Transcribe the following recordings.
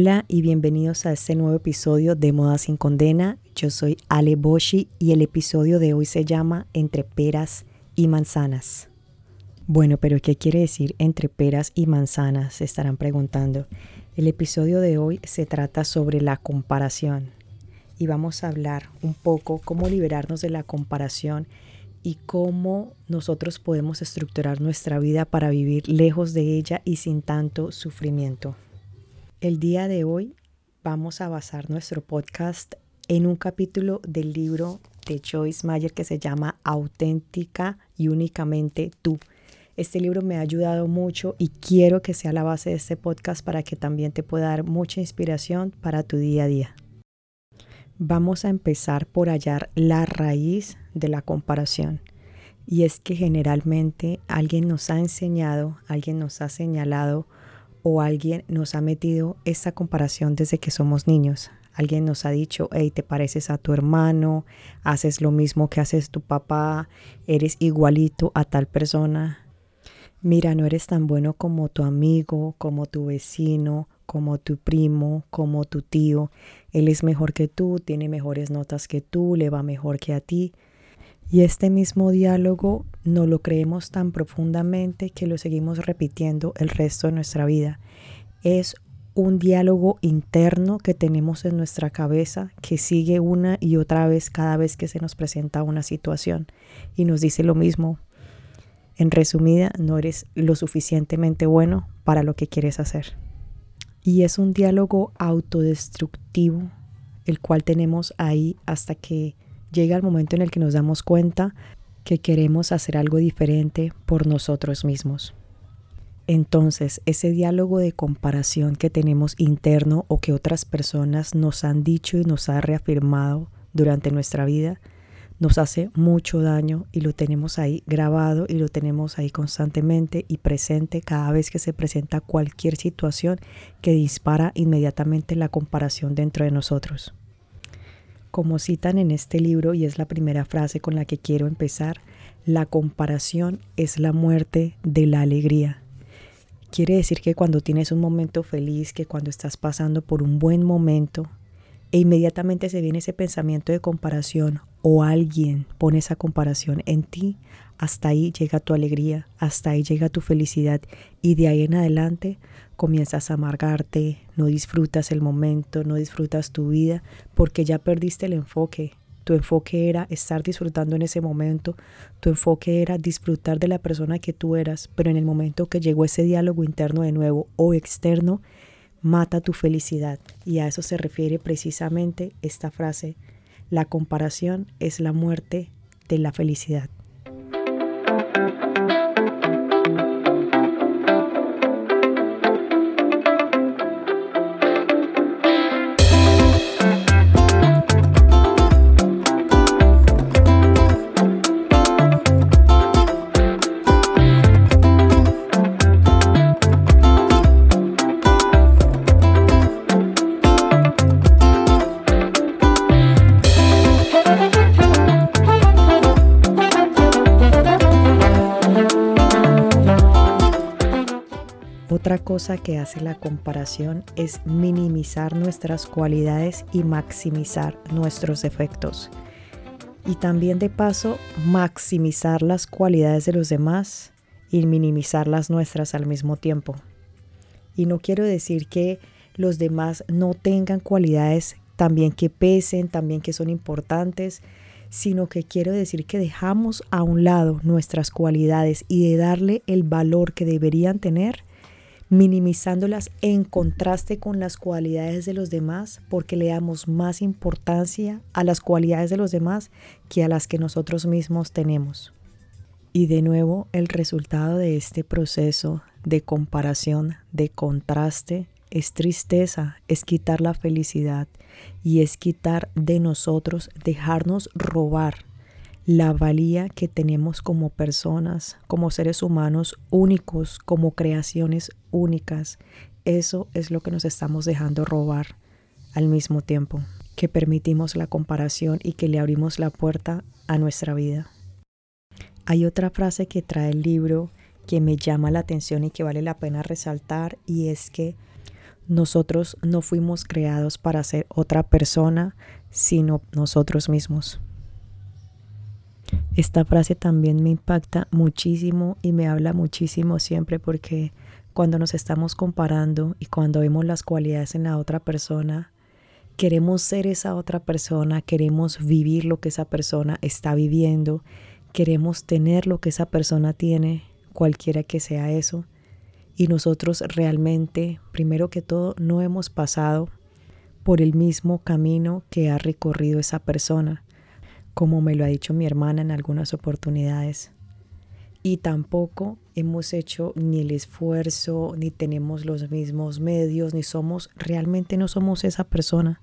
Hola y bienvenidos a este nuevo episodio de Moda sin Condena. Yo soy Ale Boshi y el episodio de hoy se llama Entre peras y manzanas. Bueno, pero ¿qué quiere decir entre peras y manzanas? Se estarán preguntando. El episodio de hoy se trata sobre la comparación y vamos a hablar un poco cómo liberarnos de la comparación y cómo nosotros podemos estructurar nuestra vida para vivir lejos de ella y sin tanto sufrimiento. El día de hoy vamos a basar nuestro podcast en un capítulo del libro de Joyce Meyer que se llama Auténtica y únicamente tú. Este libro me ha ayudado mucho y quiero que sea la base de este podcast para que también te pueda dar mucha inspiración para tu día a día. Vamos a empezar por hallar la raíz de la comparación. Y es que generalmente alguien nos ha enseñado, alguien nos ha señalado o alguien nos ha metido esta comparación desde que somos niños. Alguien nos ha dicho, hey, te pareces a tu hermano, haces lo mismo que haces tu papá, eres igualito a tal persona. Mira, no eres tan bueno como tu amigo, como tu vecino, como tu primo, como tu tío. Él es mejor que tú, tiene mejores notas que tú, le va mejor que a ti. Y este mismo diálogo no lo creemos tan profundamente que lo seguimos repitiendo el resto de nuestra vida. Es un diálogo interno que tenemos en nuestra cabeza que sigue una y otra vez cada vez que se nos presenta una situación y nos dice lo mismo. En resumida, no eres lo suficientemente bueno para lo que quieres hacer. Y es un diálogo autodestructivo, el cual tenemos ahí hasta que llega el momento en el que nos damos cuenta que queremos hacer algo diferente por nosotros mismos. Entonces, ese diálogo de comparación que tenemos interno o que otras personas nos han dicho y nos ha reafirmado durante nuestra vida, nos hace mucho daño y lo tenemos ahí grabado y lo tenemos ahí constantemente y presente cada vez que se presenta cualquier situación que dispara inmediatamente la comparación dentro de nosotros. Como citan en este libro, y es la primera frase con la que quiero empezar, la comparación es la muerte de la alegría. Quiere decir que cuando tienes un momento feliz, que cuando estás pasando por un buen momento, e inmediatamente se viene ese pensamiento de comparación o alguien pone esa comparación en ti, hasta ahí llega tu alegría, hasta ahí llega tu felicidad y de ahí en adelante comienzas a amargarte, no disfrutas el momento, no disfrutas tu vida porque ya perdiste el enfoque. Tu enfoque era estar disfrutando en ese momento, tu enfoque era disfrutar de la persona que tú eras, pero en el momento que llegó ese diálogo interno de nuevo o externo, mata tu felicidad. Y a eso se refiere precisamente esta frase, la comparación es la muerte de la felicidad. Que hace la comparación es minimizar nuestras cualidades y maximizar nuestros defectos. Y también de paso maximizar las cualidades de los demás y minimizar las nuestras al mismo tiempo. Y no quiero decir que los demás no tengan cualidades también que pesen, también que son importantes, sino que quiero decir que dejamos a un lado nuestras cualidades y de darle el valor que deberían tener minimizándolas en contraste con las cualidades de los demás, porque le damos más importancia a las cualidades de los demás que a las que nosotros mismos tenemos. Y de nuevo, el resultado de este proceso de comparación, de contraste, es tristeza, es quitar la felicidad y es quitar de nosotros, dejarnos robar la valía que tenemos como personas, como seres humanos únicos, como creaciones únicas. Eso es lo que nos estamos dejando robar al mismo tiempo, que permitimos la comparación y que le abrimos la puerta a nuestra vida. Hay otra frase que trae el libro que me llama la atención y que vale la pena resaltar y es que nosotros no fuimos creados para ser otra persona, sino nosotros mismos. Esta frase también me impacta muchísimo y me habla muchísimo siempre porque cuando nos estamos comparando y cuando vemos las cualidades en la otra persona, queremos ser esa otra persona, queremos vivir lo que esa persona está viviendo, queremos tener lo que esa persona tiene, cualquiera que sea eso. Y nosotros realmente, primero que todo, no hemos pasado por el mismo camino que ha recorrido esa persona, como me lo ha dicho mi hermana en algunas oportunidades. Y tampoco hemos hecho ni el esfuerzo, ni tenemos los mismos medios, ni somos, realmente no somos esa persona.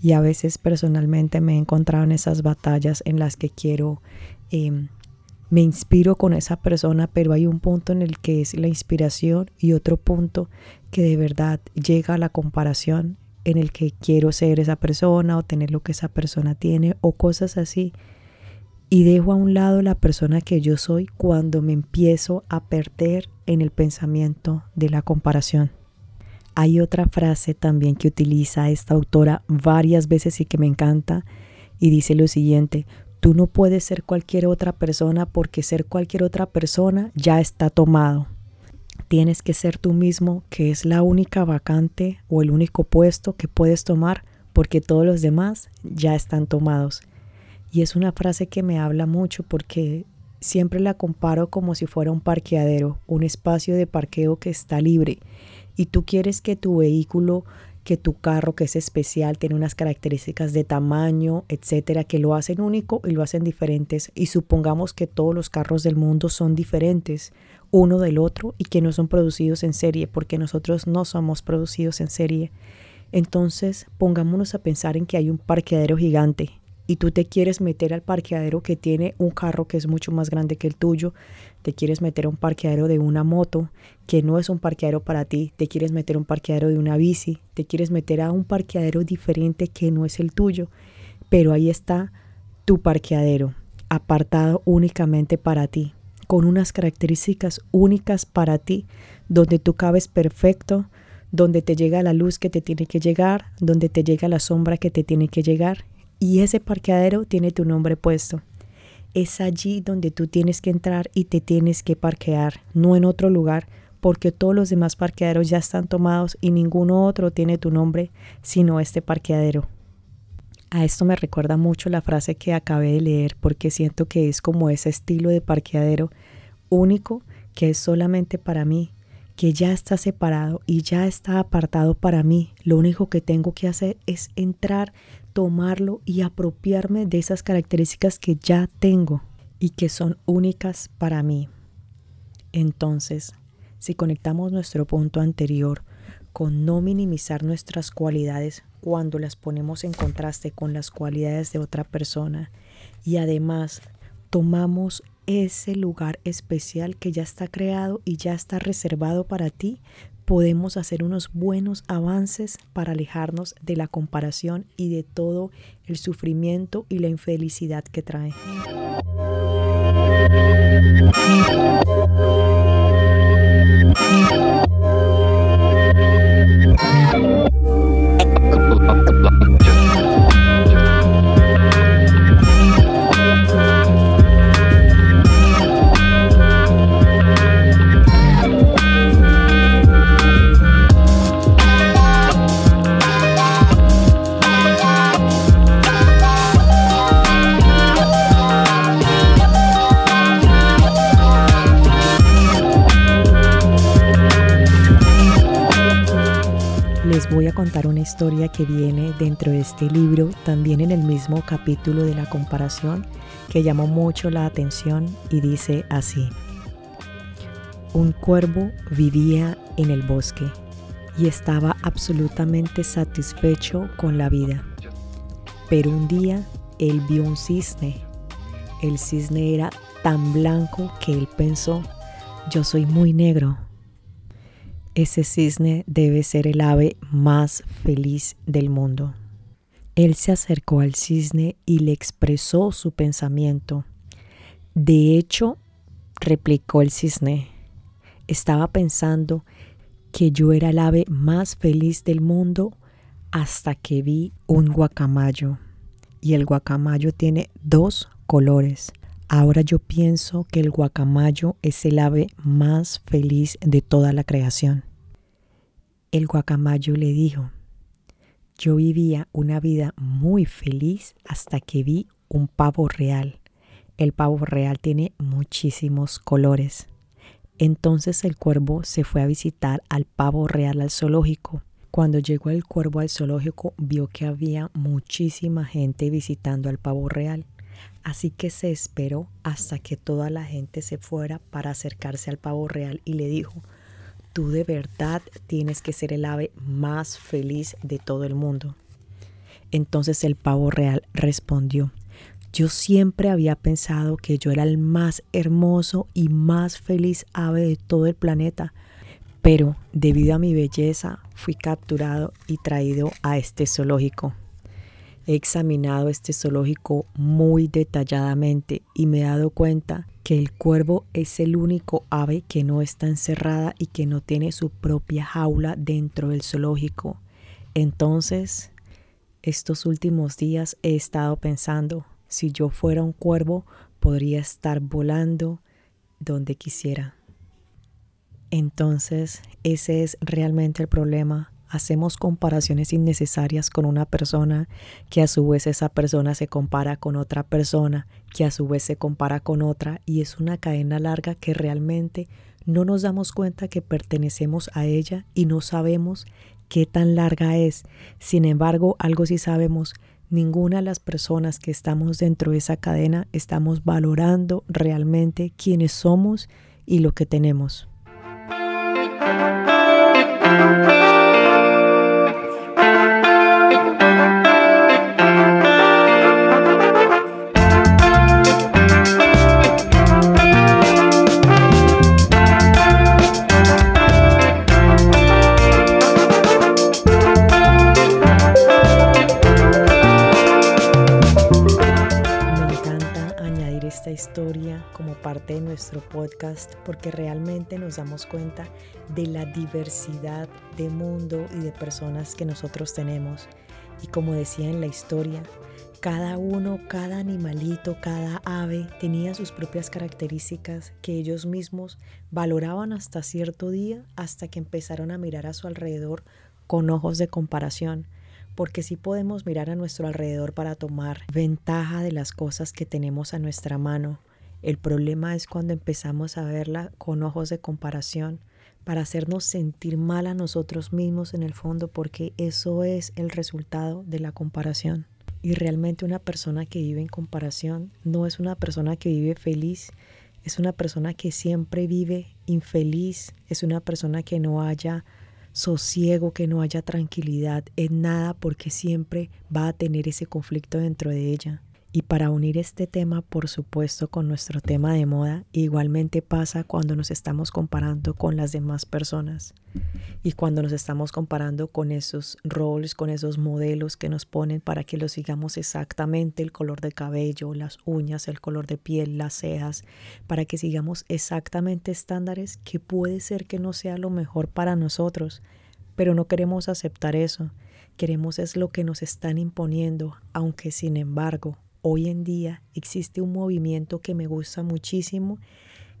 Y a veces personalmente me he encontrado en esas batallas en las que quiero, em, me inspiro con esa persona, pero hay un punto en el que es la inspiración y otro punto que de verdad llega a la comparación en el que quiero ser esa persona o tener lo que esa persona tiene o cosas así. Y dejo a un lado la persona que yo soy cuando me empiezo a perder en el pensamiento de la comparación. Hay otra frase también que utiliza esta autora varias veces y que me encanta y dice lo siguiente, tú no puedes ser cualquier otra persona porque ser cualquier otra persona ya está tomado. Tienes que ser tú mismo, que es la única vacante o el único puesto que puedes tomar porque todos los demás ya están tomados. Y es una frase que me habla mucho porque siempre la comparo como si fuera un parqueadero, un espacio de parqueo que está libre y tú quieres que tu vehículo, que tu carro, que es especial, tiene unas características de tamaño, etcétera, que lo hacen único y lo hacen diferentes. Y supongamos que todos los carros del mundo son diferentes uno del otro y que no son producidos en serie, porque nosotros no somos producidos en serie. Entonces, pongámonos a pensar en que hay un parqueadero gigante y tú te quieres meter al parqueadero que tiene un carro que es mucho más grande que el tuyo, te quieres meter a un parqueadero de una moto que no es un parqueadero para ti, te quieres meter a un parqueadero de una bici, te quieres meter a un parqueadero diferente que no es el tuyo, pero ahí está tu parqueadero, apartado únicamente para ti, con unas características únicas para ti, donde tú cabes perfecto, donde te llega la luz que te tiene que llegar, donde te llega la sombra que te tiene que llegar y ese parqueadero tiene tu nombre puesto. Es allí donde tú tienes que entrar y te tienes que parquear, no en otro lugar, porque todos los demás parqueaderos ya están tomados y ninguno otro tiene tu nombre sino este parqueadero. A esto me recuerda mucho la frase que acabé de leer porque siento que es como ese estilo de parqueadero único que es solamente para mí, que ya está separado y ya está apartado para mí. Lo único que tengo que hacer es entrar, tomarlo y apropiarme de esas características que ya tengo y que son únicas para mí. Entonces, si conectamos nuestro punto anterior con no minimizar nuestras cualidades cuando las ponemos en contraste con las cualidades de otra persona y además tomamos ese lugar especial que ya está creado y ya está reservado para ti, podemos hacer unos buenos avances para alejarnos de la comparación y de todo el sufrimiento y la infelicidad que trae. Historia que viene dentro de este libro, también en el mismo capítulo de la comparación, que llamó mucho la atención y dice así. Un cuervo vivía en el bosque y estaba absolutamente satisfecho con la vida. Pero un día él vio un cisne. El cisne era tan blanco que él pensó, yo soy muy negro, ese cisne debe ser el ave más feliz del mundo. Él se acercó al cisne y le expresó su pensamiento. De hecho, replicó el cisne, estaba pensando que yo era el ave más feliz del mundo hasta que vi un guacamayo. Y el guacamayo tiene dos colores. Ahora yo pienso que el guacamayo es el ave más feliz de toda la creación. El guacamayo le dijo, yo vivía una vida muy feliz hasta que vi un pavo real. El pavo real tiene muchísimos colores. Entonces el cuervo se fue a visitar al pavo real al zoológico. Cuando llegó el cuervo al zoológico vio que había muchísima gente visitando al pavo real. Así que se esperó hasta que toda la gente se fuera para acercarse al pavo real y le dijo, tú de verdad tienes que ser el ave más feliz de todo el mundo. Entonces el pavo real respondió, yo siempre había pensado que yo era el más hermoso y más feliz ave de todo el planeta, pero debido a mi belleza fui capturado y traído a este zoológico. He examinado este zoológico muy detalladamente y me he dado cuenta que el cuervo es el único ave que no está encerrada y que no tiene su propia jaula dentro del zoológico. Entonces, estos últimos días he estado pensando, si yo fuera un cuervo, podría estar volando donde quisiera. Entonces, ese es realmente el problema hacemos comparaciones innecesarias con una persona, que a su vez esa persona se compara con otra persona, que a su vez se compara con otra, y es una cadena larga que realmente no nos damos cuenta que pertenecemos a ella y no sabemos qué tan larga es. Sin embargo, algo sí sabemos, ninguna de las personas que estamos dentro de esa cadena estamos valorando realmente quiénes somos y lo que tenemos. Podcast porque realmente nos damos cuenta de la diversidad de mundo y de personas que nosotros tenemos. Y como decía en la historia, cada uno, cada animalito, cada ave tenía sus propias características que ellos mismos valoraban hasta cierto día, hasta que empezaron a mirar a su alrededor con ojos de comparación porque sí podemos mirar a nuestro alrededor para tomar ventaja de las cosas que tenemos a nuestra mano. El problema es cuando empezamos a verla con ojos de comparación para hacernos sentir mal a nosotros mismos en el fondo, porque eso es el resultado de la comparación. Y realmente una persona que vive en comparación no es una persona que vive feliz, es una persona que siempre vive infeliz, es una persona que no haya sosiego, que no haya tranquilidad en nada porque siempre va a tener ese conflicto dentro de ella. Y para unir este tema, por supuesto, con nuestro tema de moda, igualmente pasa cuando nos estamos comparando con las demás personas y cuando nos estamos comparando con esos roles, con esos modelos que nos ponen para que los sigamos exactamente el color de cabello, las uñas, el color de piel, las cejas, para que sigamos exactamente estándares que puede ser que no sea lo mejor para nosotros, pero no queremos aceptar eso. Queremos es lo que nos están imponiendo, aunque sin embargo hoy en día existe un movimiento que me gusta muchísimo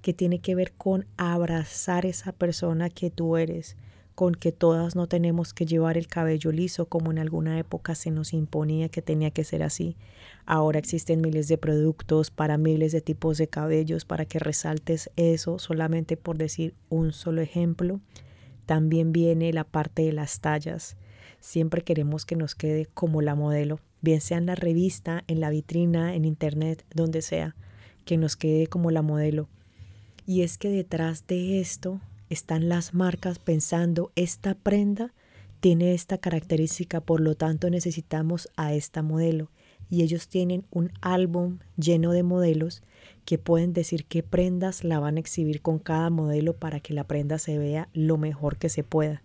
que tiene que ver con abrazar esa persona que tú eres, con que todas no tenemos que llevar el cabello liso como en alguna época se nos imponía que tenía que ser así. Ahora existen miles de productos para miles de tipos de cabellos para que resaltes eso solamente por decir un solo ejemplo. También viene la parte de las tallas. Siempre queremos que nos quede como la modelo bien sea en la revista, en la vitrina, en internet, donde sea, que nos quede como la modelo. Y es que detrás de esto están las marcas pensando, esta prenda tiene esta característica, por lo tanto necesitamos a esta modelo. Y ellos tienen un álbum lleno de modelos que pueden decir qué prendas la van a exhibir con cada modelo para que la prenda se vea lo mejor que se pueda.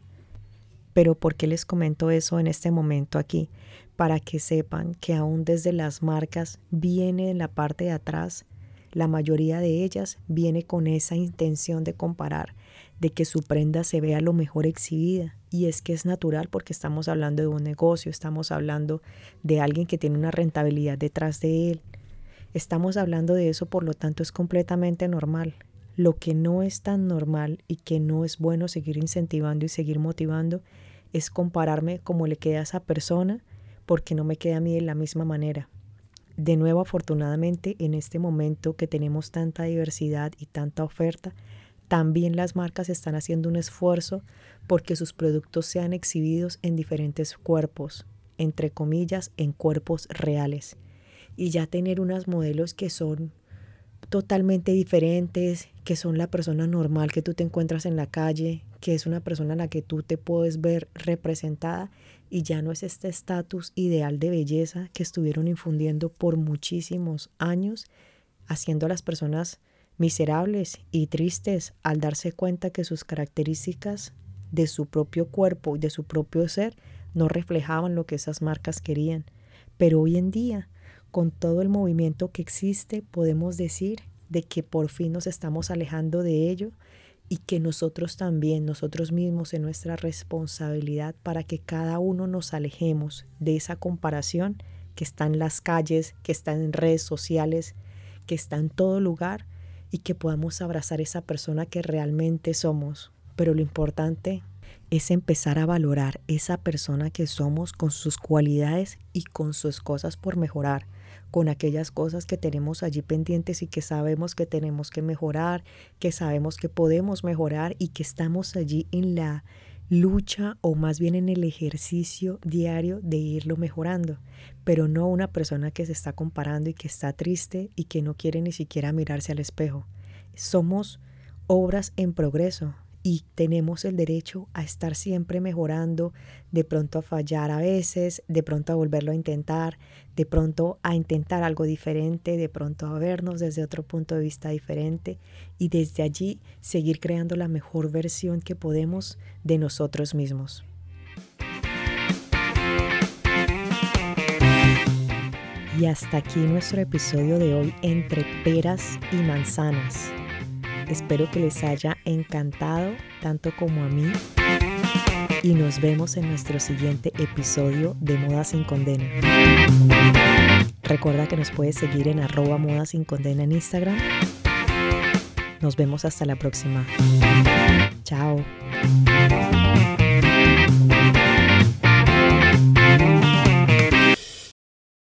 Pero ¿por qué les comento eso en este momento aquí? Para que sepan que aún desde las marcas viene en la parte de atrás, la mayoría de ellas viene con esa intención de comparar, de que su prenda se vea lo mejor exhibida. Y es que es natural porque estamos hablando de un negocio, estamos hablando de alguien que tiene una rentabilidad detrás de él. Estamos hablando de eso, por lo tanto es completamente normal. Lo que no es tan normal y que no es bueno seguir incentivando y seguir motivando es compararme como le queda a esa persona porque no me queda a mí de la misma manera. De nuevo, afortunadamente, en este momento que tenemos tanta diversidad y tanta oferta, también las marcas están haciendo un esfuerzo porque sus productos sean exhibidos en diferentes cuerpos, entre comillas, en cuerpos reales. Y ya tener unos modelos que son totalmente diferentes, que son la persona normal que tú te encuentras en la calle, que es una persona en la que tú te puedes ver representada y ya no es este estatus ideal de belleza que estuvieron infundiendo por muchísimos años, haciendo a las personas miserables y tristes al darse cuenta que sus características de su propio cuerpo y de su propio ser no reflejaban lo que esas marcas querían. Pero hoy en día, con todo el movimiento que existe, podemos decir de que por fin nos estamos alejando de ello y que nosotros también, nosotros mismos en nuestra responsabilidad para que cada uno nos alejemos de esa comparación que está en las calles, que está en redes sociales, que está en todo lugar, y que podamos abrazar esa persona que realmente somos. Pero lo importante es empezar a valorar esa persona que somos con sus cualidades y con sus cosas por mejorar, con aquellas cosas que tenemos allí pendientes y que sabemos que tenemos que mejorar, que sabemos que podemos mejorar y que estamos allí en la lucha o más bien en el ejercicio diario de irlo mejorando, pero no una persona que se está comparando y que está triste y que no quiere ni siquiera mirarse al espejo. Somos obras en progreso, y tenemos el derecho a estar siempre mejorando, de pronto a fallar a veces, de pronto a volverlo a intentar, de pronto a intentar algo diferente, de pronto a vernos desde otro punto de vista diferente y desde allí seguir creando la mejor versión que podemos de nosotros mismos. Y hasta aquí nuestro episodio de hoy entre peras y manzanas. Espero que les haya encantado tanto como a mí y nos vemos en nuestro siguiente episodio de Moda sin Condena. Recuerda que nos puedes seguir en arroba Moda sin Condena en Instagram. Nos vemos hasta la próxima. Chao.